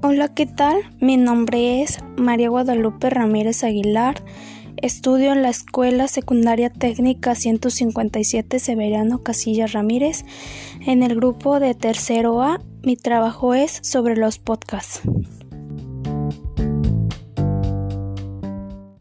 Hola, ¿qué tal? Mi nombre es María Guadalupe Ramírez Aguilar. Estudio en la Escuela Secundaria Técnica 157 Severiano Casillas Ramírez. En el grupo de tercero A, mi trabajo es sobre los podcasts.